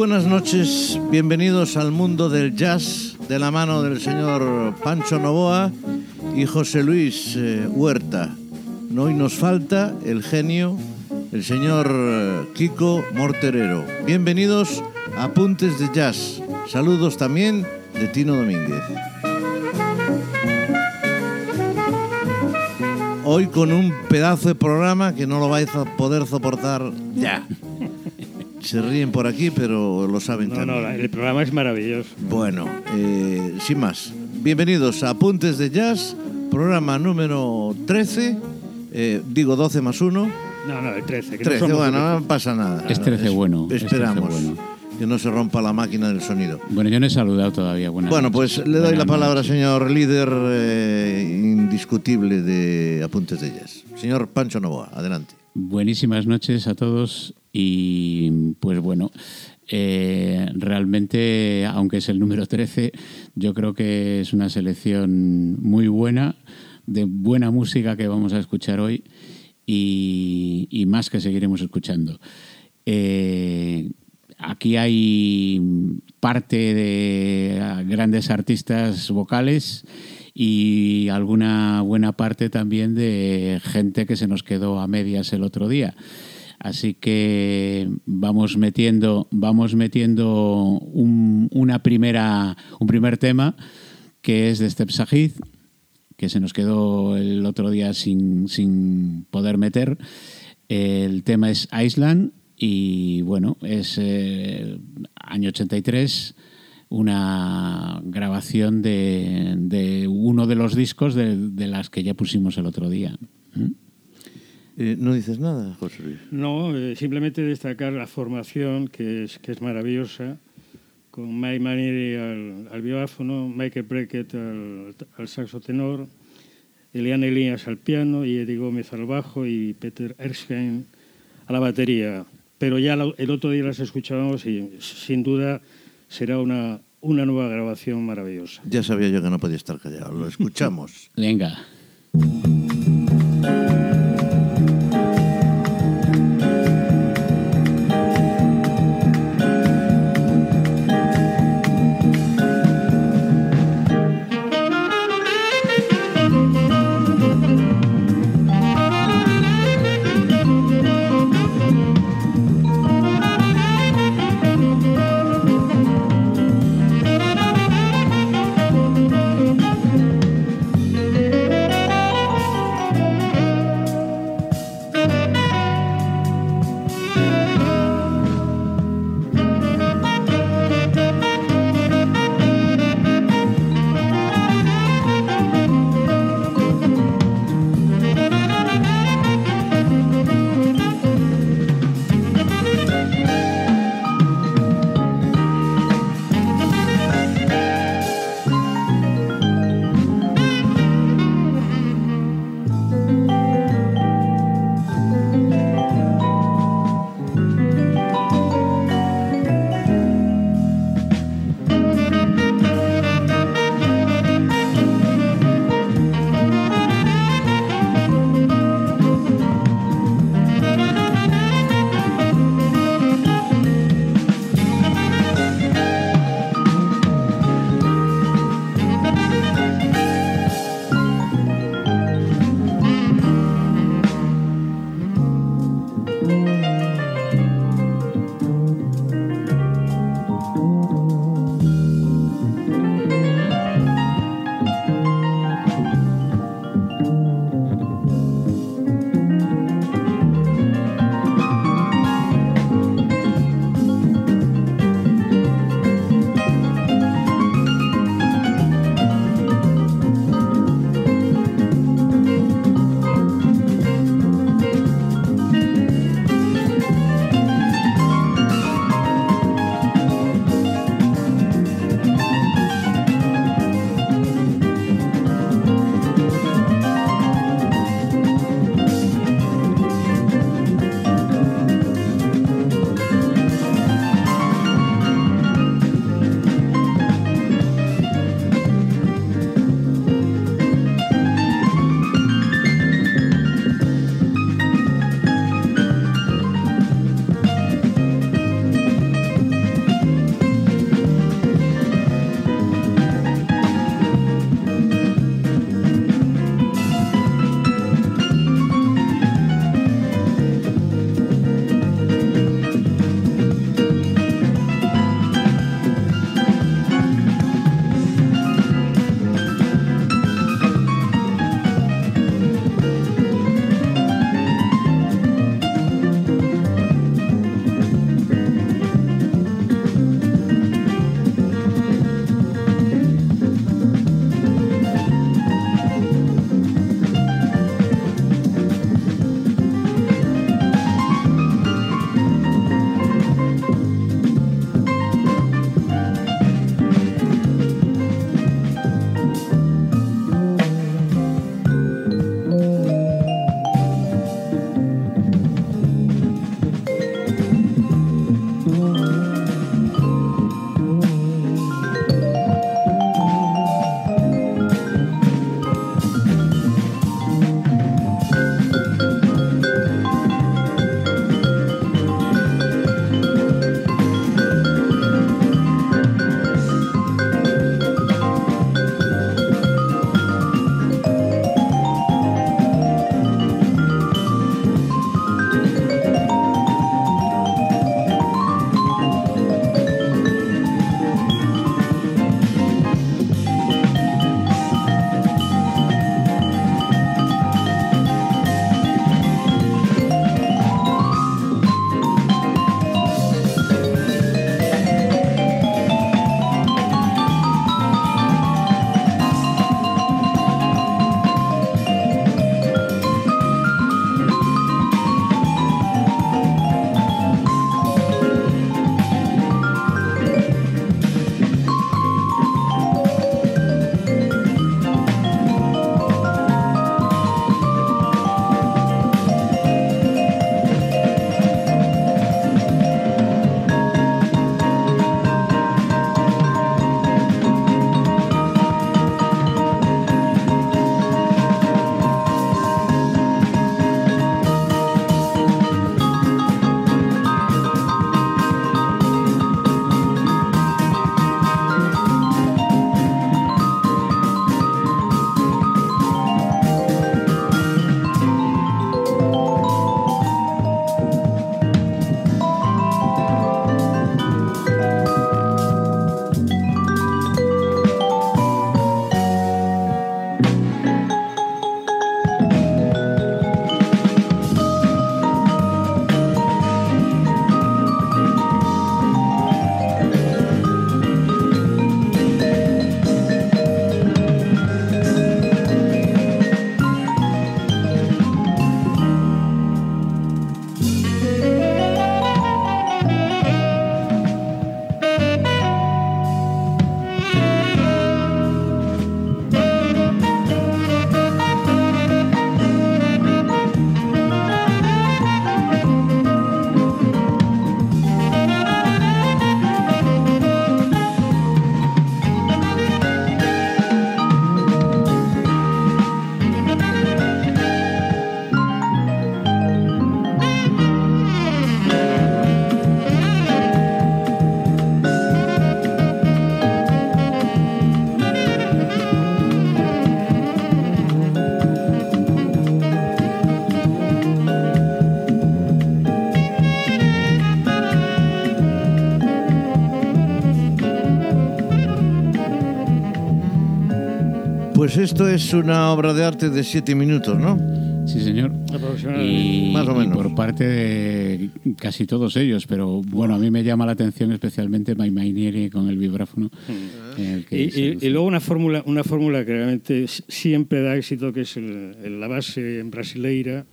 Buenas noches, bienvenidos al mundo del jazz de la mano del señor Pancho Novoa y José Luis eh, Huerta. Hoy nos falta el genio, el señor eh, Kiko Morterero. Bienvenidos a Apuntes de Jazz. Saludos también de Tino Domínguez. Hoy con un pedazo de programa que no lo vais a poder soportar ya. Se ríen por aquí, pero lo saben No, también. no, el programa es maravilloso. Bueno, eh, sin más, bienvenidos a Apuntes de Jazz, programa número 13, eh, digo 12 más 1. No, no, el 13. Que no 13, somos bueno, no pasa nada. Es 13 Es- bueno, es 13 Esperamos bueno. que no se rompa la máquina del sonido. Bueno, yo no he saludado todavía. Buenas Bueno, noches. pues le doy Buenas la palabra, noches. señor líder eh, indiscutible de Apuntes de Jazz. Señor Pancho Novoa, adelante. Buenísimas noches a todos y pues bueno, eh, realmente, aunque es el número 13, yo creo que es una selección muy buena, de buena música que vamos a escuchar hoy y, más que seguiremos escuchando. Eh, aquí hay parte de grandes artistas vocales y alguna buena parte también de gente que se nos quedó a medias el otro día. Así que vamos metiendo, vamos metiendo un, una primera, un primer tema que es de Step Sahid, que se nos quedó el otro día sin, sin poder meter. El tema es Island y bueno, es eh, año 83, una grabación de, de uno de los discos de, de las que ya pusimos el otro día. ¿Mm? Eh, ¿No dices nada, José Luis? No, eh, simplemente destacar la formación, que es, que es maravillosa, con Mike Manieri al, al biófono, Michael Breckett al, al saxo tenor, Eliane Elias al piano y Eddie Gómez al bajo y Peter Erskine a la batería. Pero ya la- el otro día las escuchábamos y sin duda será una, una nueva grabación maravillosa. Ya sabía yo que no podía estar callado. Lo escuchamos. Venga. Esto es una obra de arte de siete minutos, ¿no? Sí, señor. Y, Más o menos. y por parte de casi todos ellos, pero bueno, a mí me llama la atención especialmente My Mainieri con el vibráfono. el que Y, luego una fórmula, una fórmula que realmente siempre da éxito, que es el- el- la base brasileira,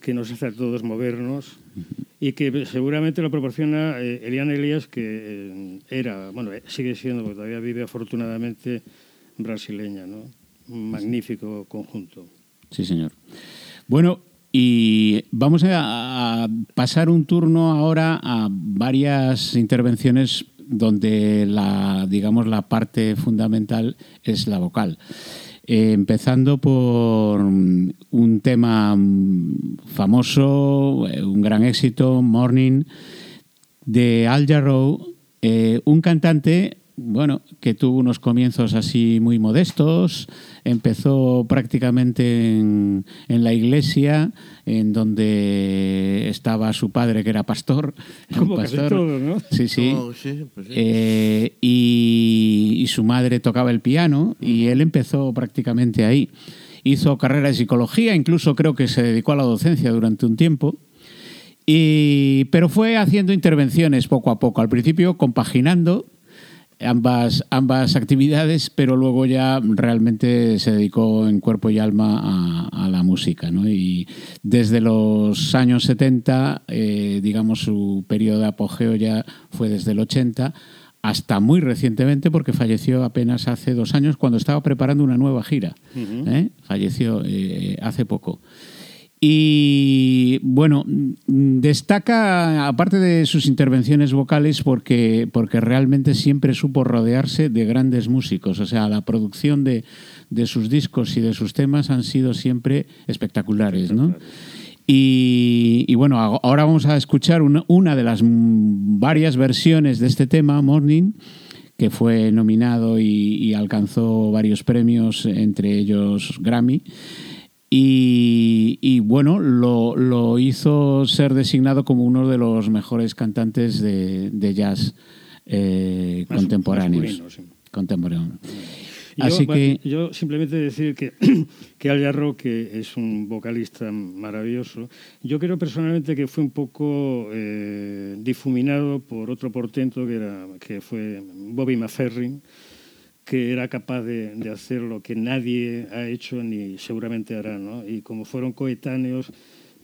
que nos hace a todos movernos y que seguramente lo proporciona eh, Elian Elias, que eh, era, bueno, eh, sigue siendo, porque todavía vive afortunadamente, brasileña, ¿no? Un magnífico conjunto. Sí, señor. Bueno, y vamos a, pasar un turno ahora a varias intervenciones donde la, digamos, la parte fundamental es la vocal. Eh, empezando por mm, un tema mm, famoso, eh, un gran éxito, Morning, de Al Jarreau, eh, un cantante, bueno, que tuvo unos comienzos así muy modestos, empezó prácticamente en, en la iglesia, en donde estaba su padre, que era pastor. Como casi pastor. todo, ¿no? Sí, sí. Oh, sí, pues sí. Eh, y, y su madre tocaba el piano y él empezó prácticamente ahí. Hizo carrera de psicología, incluso creo que se dedicó a la docencia durante un tiempo. Y, pero fue haciendo intervenciones poco a poco. Al principio compaginando ambas, ambas actividades, pero luego ya realmente se dedicó en cuerpo y alma a, a la música. ¿no? Y desde los años 70, eh, digamos, su periodo de apogeo ya fue desde el 80 hasta muy recientemente, porque falleció apenas hace dos años cuando estaba preparando una nueva gira. ¿eh? Falleció eh, hace poco. Y bueno, destaca, aparte de sus intervenciones vocales, porque, porque realmente siempre supo rodearse de grandes músicos. O sea, la producción de, de sus discos y de sus temas han sido siempre espectaculares, ¿no? Y, bueno, ahora vamos a escuchar una, de las varias versiones de este tema, Morning, que fue nominado y alcanzó varios premios, entre ellos Grammy. Y, y, bueno, lo, lo hizo ser designado como uno de los mejores cantantes de, de jazz eh, contemporáneos. sí. Contemporáneo. Yo, Así que yo simplemente decir que, que Al que es un vocalista maravilloso, yo creo personalmente que fue un poco eh, difuminado por otro portento que, era, que fue Bobby McFerrin, que era capaz de, de hacer lo que nadie ha hecho ni seguramente hará. ¿no? Y como fueron coetáneos,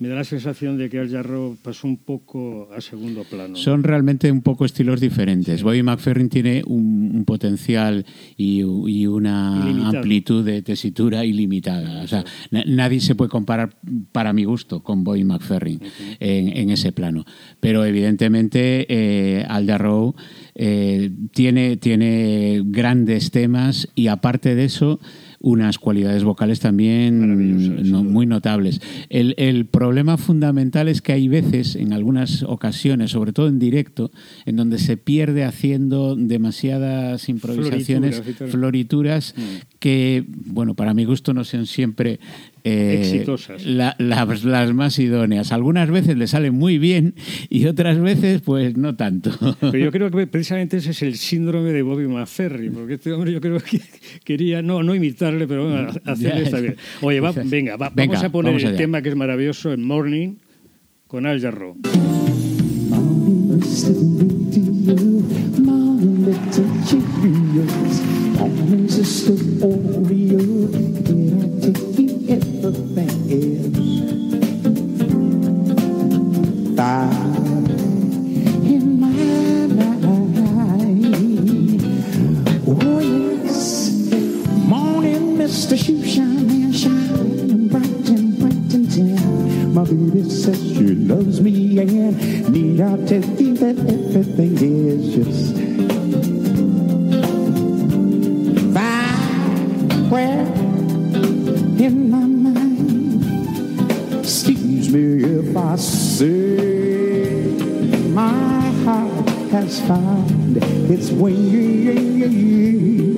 me da la sensación de que Al Jarreau pasó un poco a segundo plano. Son realmente un poco estilos diferentes. Bobby McFerrin tiene un, un potencial y, y una Ilimitado. amplitud de tesitura ilimitada. O sea, na- nadie se puede comparar, para mi gusto, con Bobby McFerrin en, en ese plano. Pero evidentemente eh, Al Jarreau eh, tiene, tiene grandes temas y aparte de eso unas cualidades vocales también no- muy notables. El, el problema fundamental es que hay veces, en algunas ocasiones, sobre todo en directo, en donde se pierde haciendo demasiadas improvisaciones, Florituras florituras, que, bueno, para mi gusto no son siempre eh, Exitosas. la- las, las más idóneas. Algunas veces le salen muy bien y otras veces, pues no tanto. Pero yo creo que precisamente ese es el síndrome de Bobby McFerrin, porque este hombre yo creo que quería, no, no imitarle, pero bueno, hacerle está bien. Oye, va- venga, va- Venga, vamos a poner vamos el tema que es maravilloso, el Morning, con Al Jarreau. Everything else? Fire in my life. Oh, yes. Morning, Mr. Shoe Shine and Shine, bright and bright and. My baby says she loves me, and you that everything is just in my I say my heart has found its wings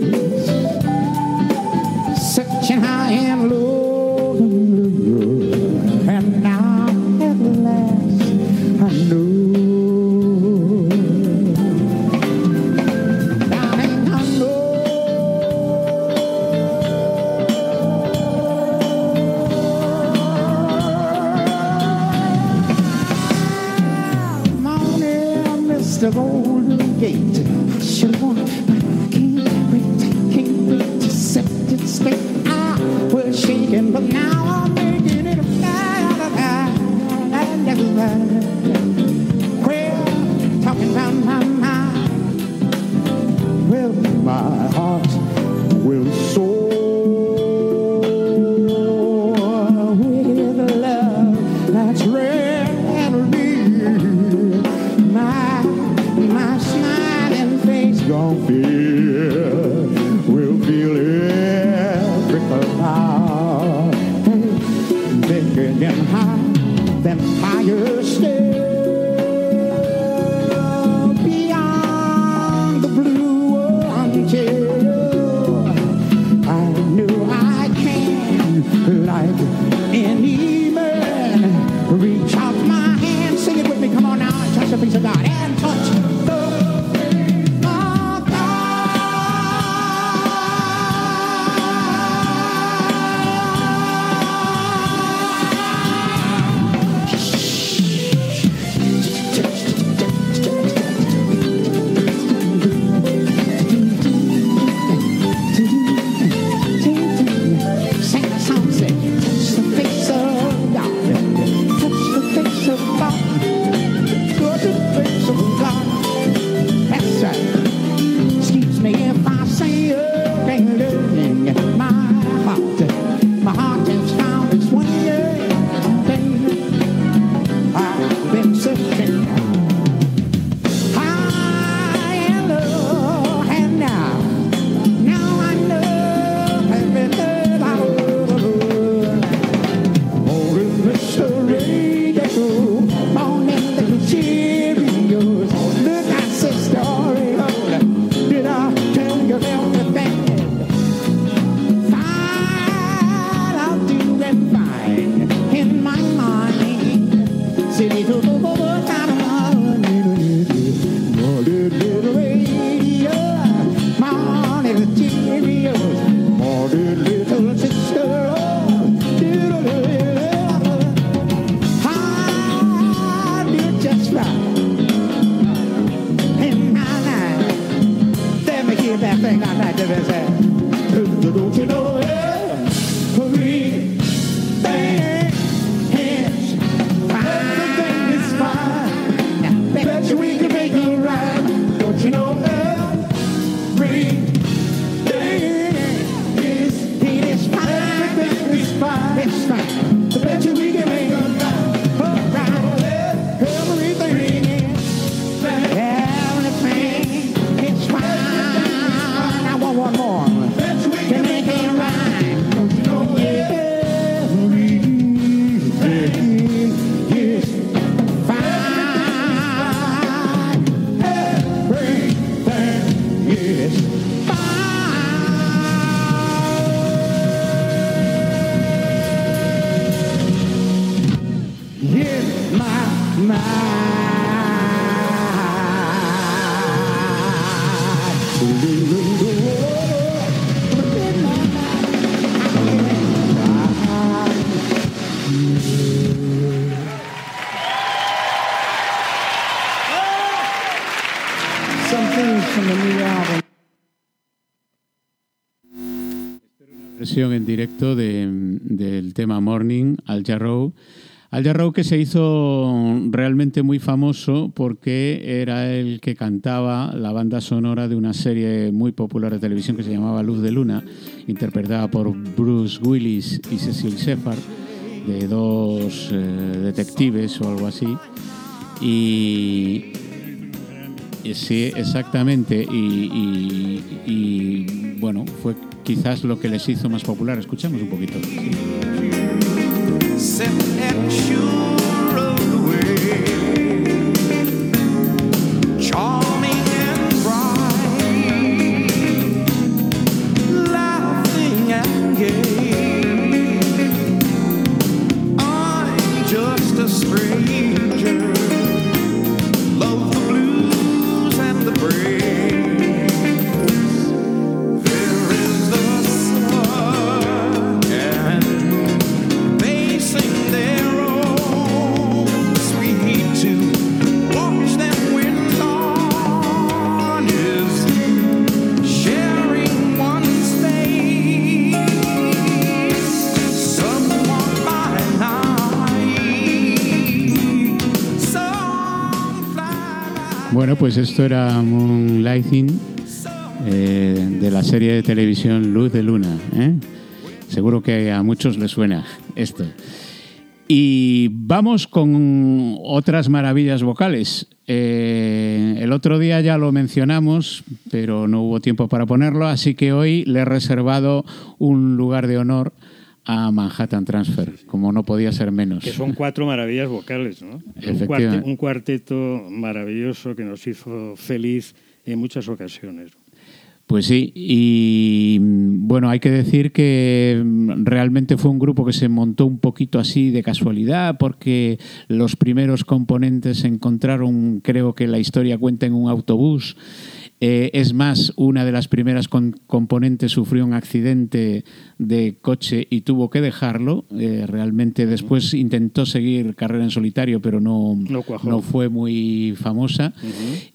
what you want. some things from versión en directo del tema Morning, Al Jarrow. Al Jarrow que se hizo realmente muy famoso porque era el que cantaba la banda sonora de una serie muy popular de televisión que se llamaba Luz de Luna, interpretada por Bruce Willis y Cecil Shepard, de dos eh, detectives o algo así. Y, Sí, exactamente. Y, y, bueno, fue quizás lo que les hizo más popular. Escuchemos un poquito. Pues esto era Moonlighting eh, de la serie de televisión Luz de Luna. ¿eh? Seguro que a muchos les suena esto. Y vamos con otras maravillas vocales. Eh, el otro día ya lo mencionamos, pero no hubo tiempo para ponerlo, así que hoy le he reservado un lugar de honor a Manhattan Transfer, como no podía ser menos. Que son cuatro maravillas vocales, ¿no? Un, Efectivamente. cuarte- un cuarteto maravilloso que nos hizo feliz en muchas ocasiones. Pues sí, y bueno, hay que decir que mm, realmente fue un grupo que se montó un poquito así de casualidad, porque los primeros componentes se encontraron, creo que la historia cuenta en un autobús. Eh, es más, una de las primeras con- componentes sufrió un accidente de coche y tuvo que dejarlo. Eh, realmente después intentó seguir carrera en solitario, pero no, no fue muy famosa.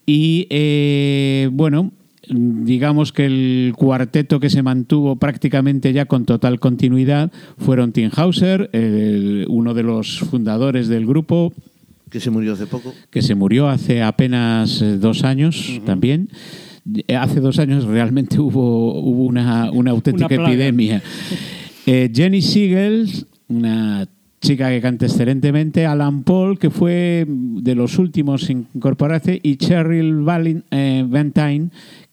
Y eh, bueno, digamos que el cuarteto que se mantuvo prácticamente ya con total continuidad fueron Tim Hauser, el- uno de los fundadores del grupo, que se murió hace poco. que se murió hace apenas eh, dos años también. Eh, Hace dos años realmente hubo, hubo una, una auténtica Una epidemia. Eh, Jenny Siegel, una chica que canta excelentemente, Alan Paul, que fue de los últimos en incorporarse, y Cheryl Valin, eh,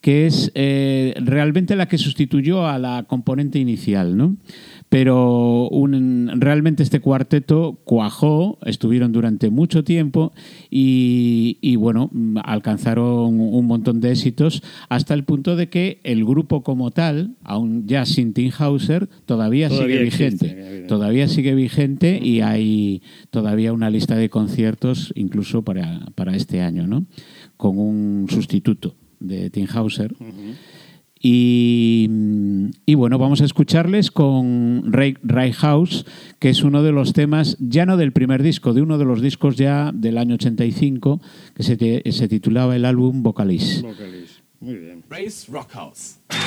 que es eh, realmente la que sustituyó a la componente inicial, ¿no? Pero un- realmente este cuarteto cuajó, estuvieron durante mucho tiempo y, y, bueno, alcanzaron un montón de éxitos hasta el punto de que el grupo como tal, aún ya sin Tim Hauser, todavía, Todavía sigue existe, vigente. Todavía sigue vigente y hay todavía una lista de conciertos incluso para, para este año, ¿no? Con un sustituto de Tim Hauser. Y, y bueno, vamos a escucharles con Ray, Ray House, que es uno de los temas, ya no del primer disco, de uno de los discos ya del año 85, que se, te- se titulaba el álbum Vocalist. Vocalist. Muy bien. Race Rockhouse. Place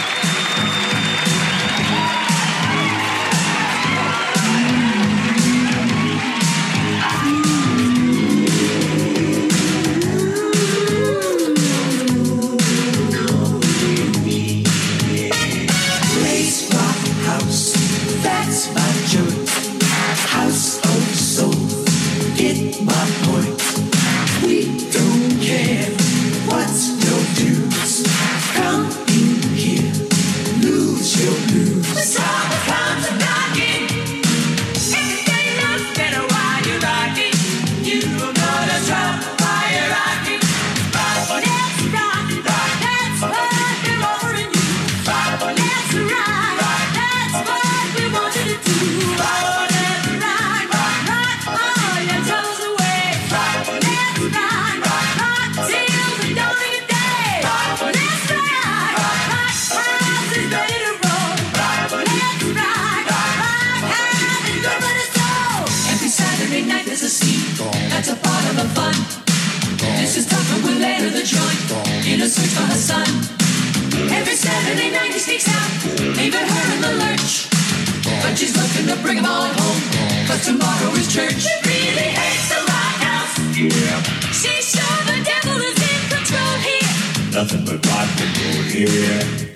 she's looking to bring him on home, cause tomorrow is church. She really hates the rock house. Yeah. She's sure the devil is in control here. Nothing but rock and roll here.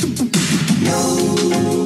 Lady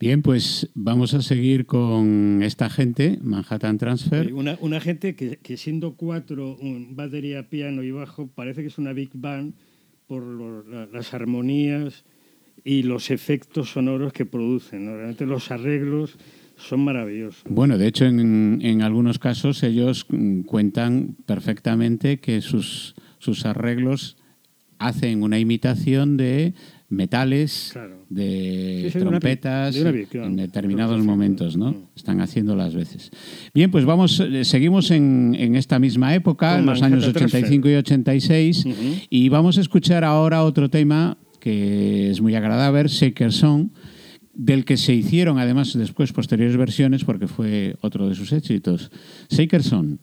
Bien, pues vamos a seguir con esta gente, Manhattan Transfer. Una, una gente que, siendo cuatro, un batería, piano y bajo, parece que es una big band por las armonías y los efectos sonoros que producen. Realmente los arreglos son maravillosos. Bueno, de hecho, en, en algunos casos ellos cuentan perfectamente que sus, sus arreglos hacen una imitación de metales, de trompetas, en determinados momentos, ¿no? Están haciendo las veces. Bien, pues vamos, eh, seguimos en, en esta misma época, en los años 85 y 86, uh -huh. y vamos a escuchar ahora otro tema que es muy agradable, Shaker Song, del que se hicieron además después posteriores versiones porque fue otro de sus éxitos. Shaker Song.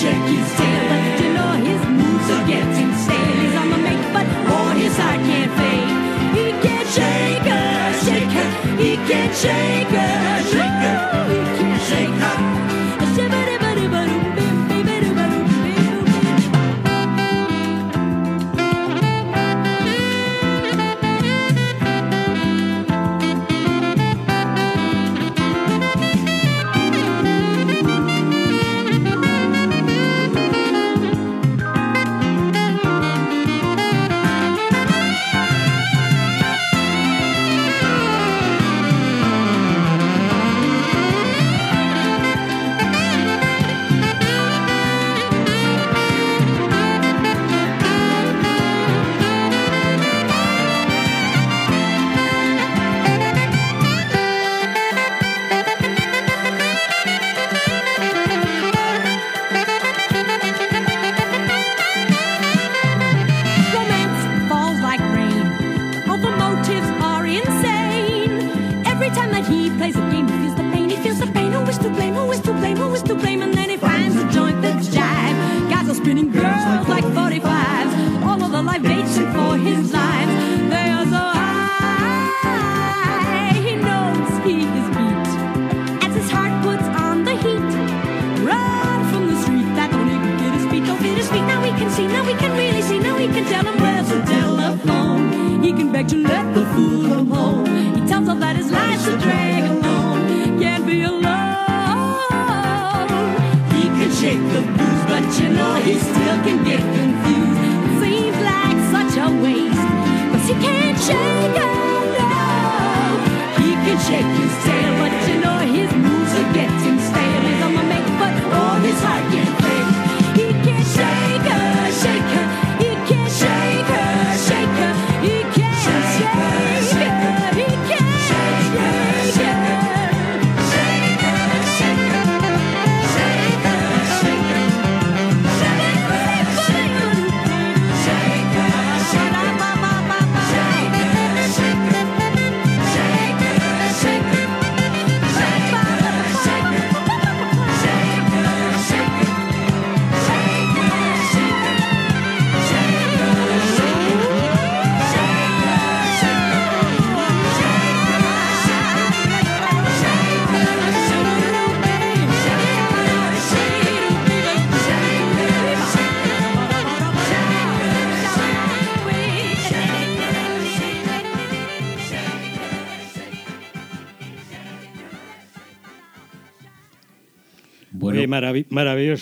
shake his tail, but still know his moves are getting stale. He's on the make, but on his side can't fade. He can't shake her, shake her, he can't shake her.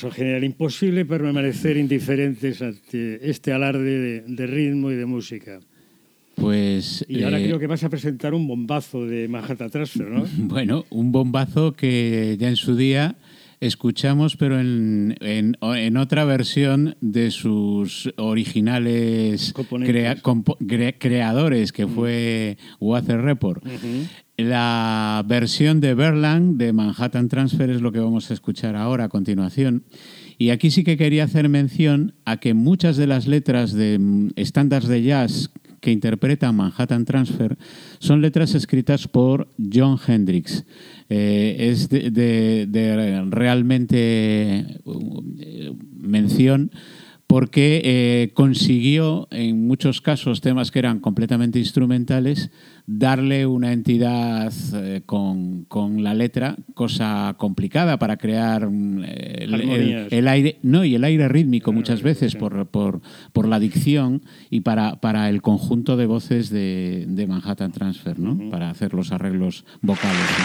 Maravilloso, genial. Imposible permanecer indiferentes ante este alarde de, de ritmo y de música. pues... Y ahora eh, creo que vas a presentar un bombazo de Manhattan Transfer, ¿no? Bueno, un bombazo que ya en su día escuchamos, pero en, en- en otra versión de sus originales Componentes. crea- compo- cre- creadores, que fue Water Report. La versión de Berlang de Manhattan Transfer es lo que vamos a escuchar ahora a continuación. Y aquí sí que quería hacer mención a que muchas de las letras de mm, estándares de jazz que interpreta Manhattan Transfer son letras escritas por John Hendricks. Eh, es de realmente eh, mención porque eh, consiguió en muchos casos temas que eran completamente instrumentales darle una entidad eh, con, con la letra, cosa complicada para crear mm, el, aire, no, y el aire rítmico muchas veces por, por, por la dicción y para, para el conjunto de voces de, de Manhattan Transfer, ¿no? Para hacer los arreglos vocales. ¿no?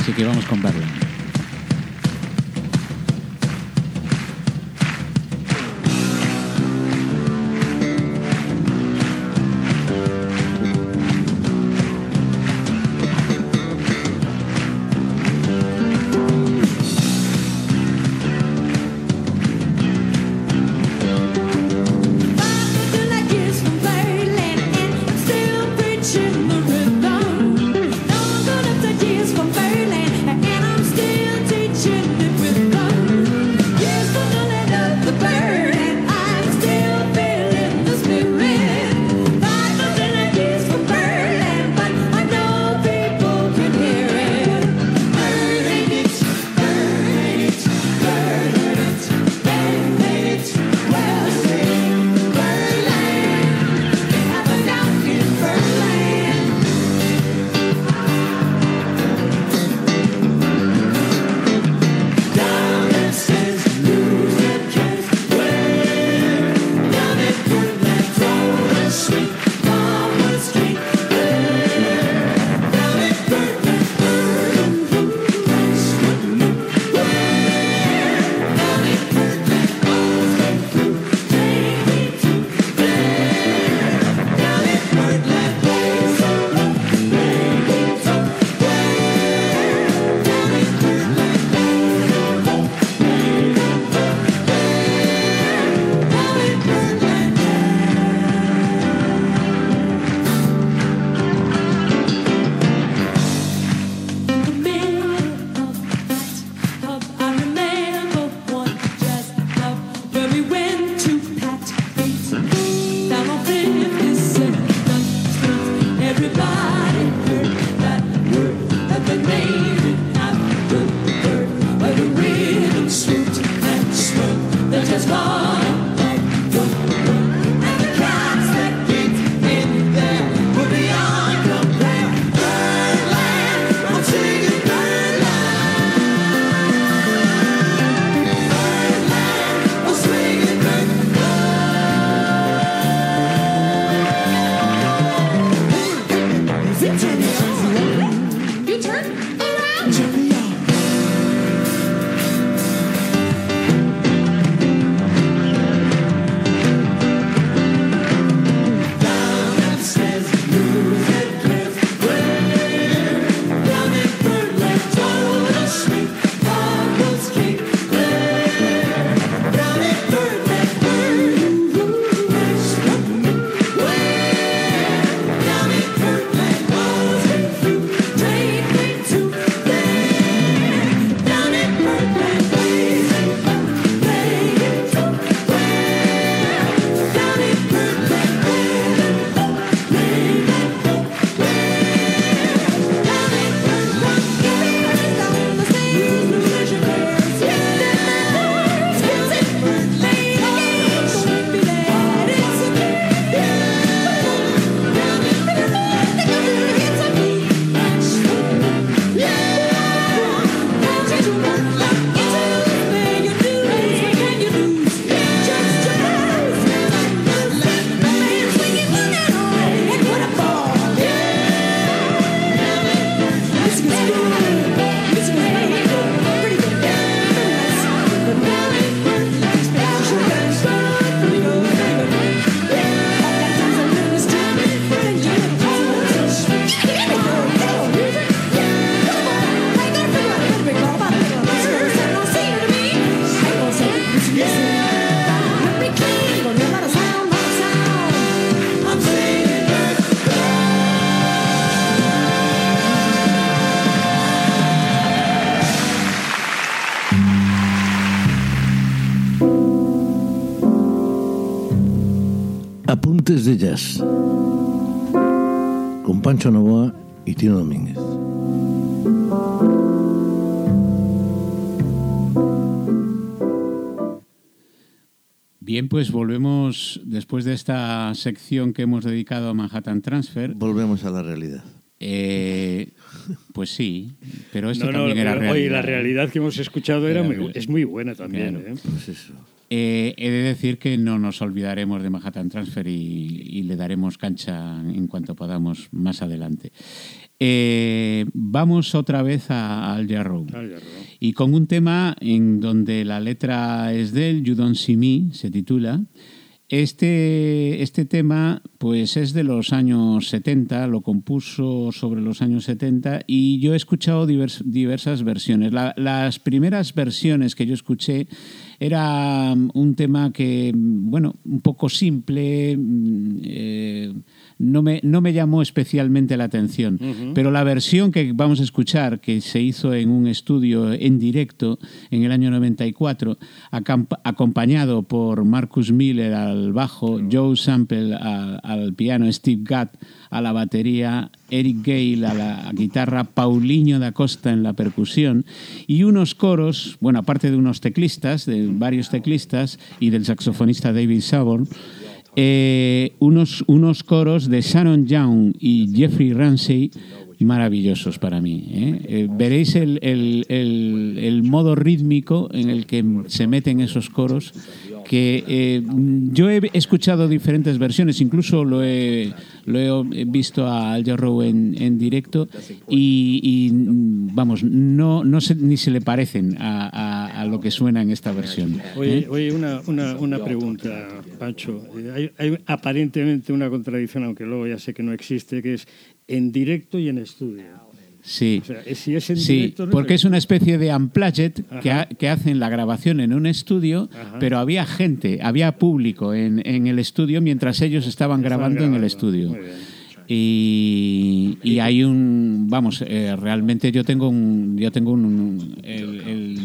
Así que vamos con Berlin. De Jazz con Pancho Novoa y Tino Domínguez. Bien, pues volvemos después de esta sección que hemos dedicado a Manhattan Transfer. Volvemos a la realidad. Eh, pues sí, pero esto No, no, también era realidad. oye, la realidad que hemos escuchado era Era muy, real. es muy buena también. Claro. ¿eh? Pues eso. Eh, he de decir que no nos olvidaremos de Manhattan Transfer y, y le daremos cancha en cuanto podamos más adelante. Eh, vamos otra vez a, al Jarrow. Y con un tema en donde la letra es de él, You Don't See Me, se titula. Este, este tema pues es de los años 70, lo compuso sobre los años 70 y yo he escuchado divers- diversas versiones. La- las primeras versiones que yo escuché era mm, un tema que, mm, bueno, un poco simple, mm, eh, no, me, no me llamó especialmente la atención. Pero la versión que vamos a escuchar, que se hizo en un estudio en directo en el año 94, acamp- acompañado por Marcus Miller al bajo, Joe Sample a- al piano, Steve Gadd a la batería, Eric Gale a la guitarra, Paulinho da Costa en la percusión y unos coros, bueno, aparte de unos teclistas, de varios teclistas y del saxofonista David Saborn, eh, unos, unos coros de Sharon Young y Jeffrey Ramsey maravillosos para mí. ¿eh? Eh, veréis el, el- el- el modo rítmico en el que se meten esos coros que eh, yo he escuchado diferentes versiones, incluso lo he, lo he visto a Al Jarreau en, en directo y, y, vamos, no, no se- ni se le parecen a, a- a lo que suena en esta versión. Oye, ¿eh? oye una, una, una pregunta, Pancho. Eh, Hay, hay aparentemente una contradicción, aunque luego ya sé que no existe, que es en directo y en estudio. Sí. O sea, si es en Sí, directo... no porque es una especie de unplugged que, ha- que hacen la grabación en un estudio, Ajá. pero había gente, había público en, en el estudio mientras ellos estaban grabando en el estudio. Muy bien. Y, y hay un, vamos, eh, realmente yo tengo un, yo tengo un, el,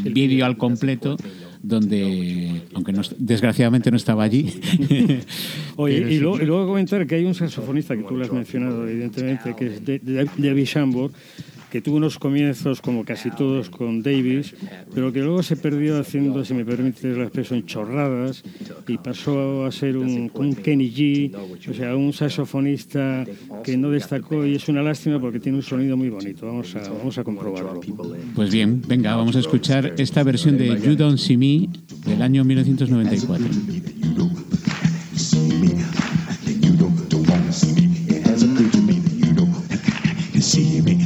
el vídeo al completo donde, aunque no, desgraciadamente no estaba allí. Oye, y luego, y luego comentar que hay un saxofonista que tú lo has mencionado, evidentemente, que es de- de- David Shambor, que tuvo unos comienzos, como casi todos, con Davis, pero que luego se perdió haciendo, si me permites la expresión, chorradas, y pasó a ser un, un Kenny G, o sea, un saxofonista que no destacó, y es una lástima porque tiene un sonido muy bonito. Vamos a, vamos a comprobarlo. Pues bien, venga, vamos a escuchar esta versión de You Don't See Me del año 1994. You don't, don't want to see me.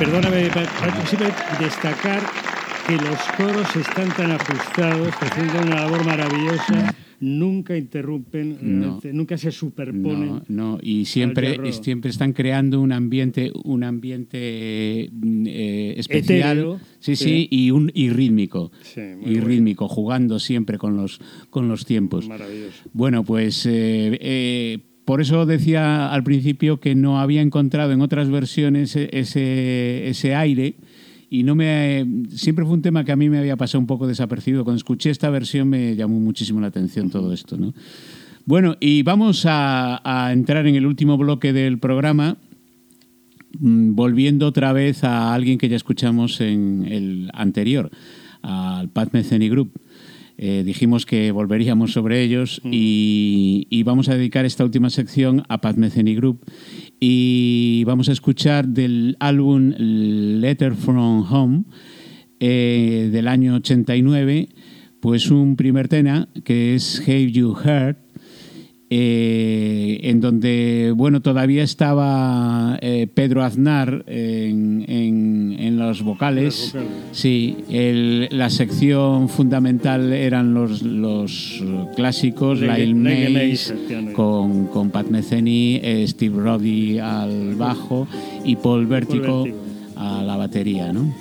Perdóname, pa- pa- siempre destacar que los coros están tan ajustados, que haciendo una labor maravillosa, nunca interrumpen, No. nunca se superponen. No, no, y siempre, están creando un ambiente, un ambiente mm, eh, especial, Etéreo, sí, sí. y un y rítmico, Sí, y bueno. rítmico, jugando siempre con los con los tiempos. Maravilloso. Bueno, pues eh, eh, por eso decía al principio que no había encontrado en otras versiones e- ese, ese aire y no me siempre fue un tema que a mí me había pasado un poco desapercibido. Cuando escuché esta versión me llamó muchísimo la atención todo esto, ¿no? Bueno, y vamos a, a entrar en el último bloque del programa, mm, volviendo otra vez a alguien que ya escuchamos en el anterior, al Pat Metheny Group. Eh, dijimos que volveríamos sobre ellos y, y vamos a dedicar esta última sección a Pat Metheny Group. Y vamos a escuchar del álbum Letter from Home eh, del año 89 pues un primer tema que es Have You Heard eh, en donde bueno todavía estaba eh, Pedro Aznar en, en- en los vocales. Sí, el- la sección fundamental eran los, los clásicos, Lyle Mays con, con Pat Metheny, eh, Steve Roddy al bajo y Paul Vertigo Vertigo. a la batería, ¿no?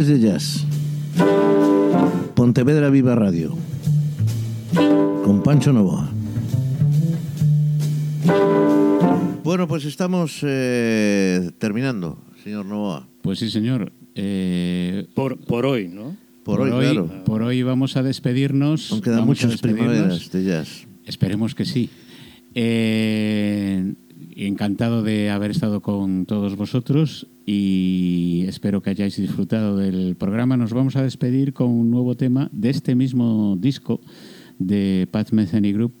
De Jazz. Pontevedra Viva Radio. Con Pancho Novoa. Bueno, pues estamos eh, terminando, señor Novoa. Pues sí, señor. Eh, Por, por hoy, ¿no? Por, hoy, claro. por hoy vamos a despedirnos. Aún quedan Vamos a muchas primaveras de jazz. Esperemos que sí. Eh, encantado de haber estado con todos vosotros y espero que hayáis disfrutado del programa. Nos vamos a despedir con un nuevo tema de este mismo disco de Pat Metheny Group,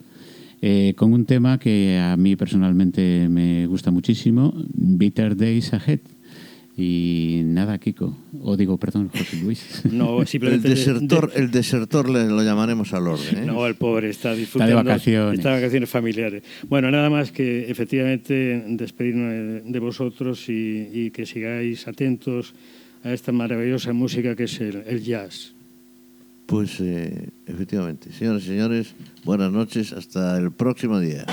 eh, con un tema que a mí personalmente me gusta muchísimo, Bitter Days Ahead. Y nada, Kiko, o digo, perdón, José Luis. No, El simplemente... desertor, de- el desertor le, lo llamaremos al orden. ¿eh? No, el pobre está disfrutando. vacaciones. Está de vacaciones familiares. Bueno, nada más que efectivamente despedirnos de, de vosotros y, y que sigáis atentos a esta maravillosa música que es el, el jazz. Pues eh, efectivamente. Señoras y señores, buenas noches. Hasta el próximo día.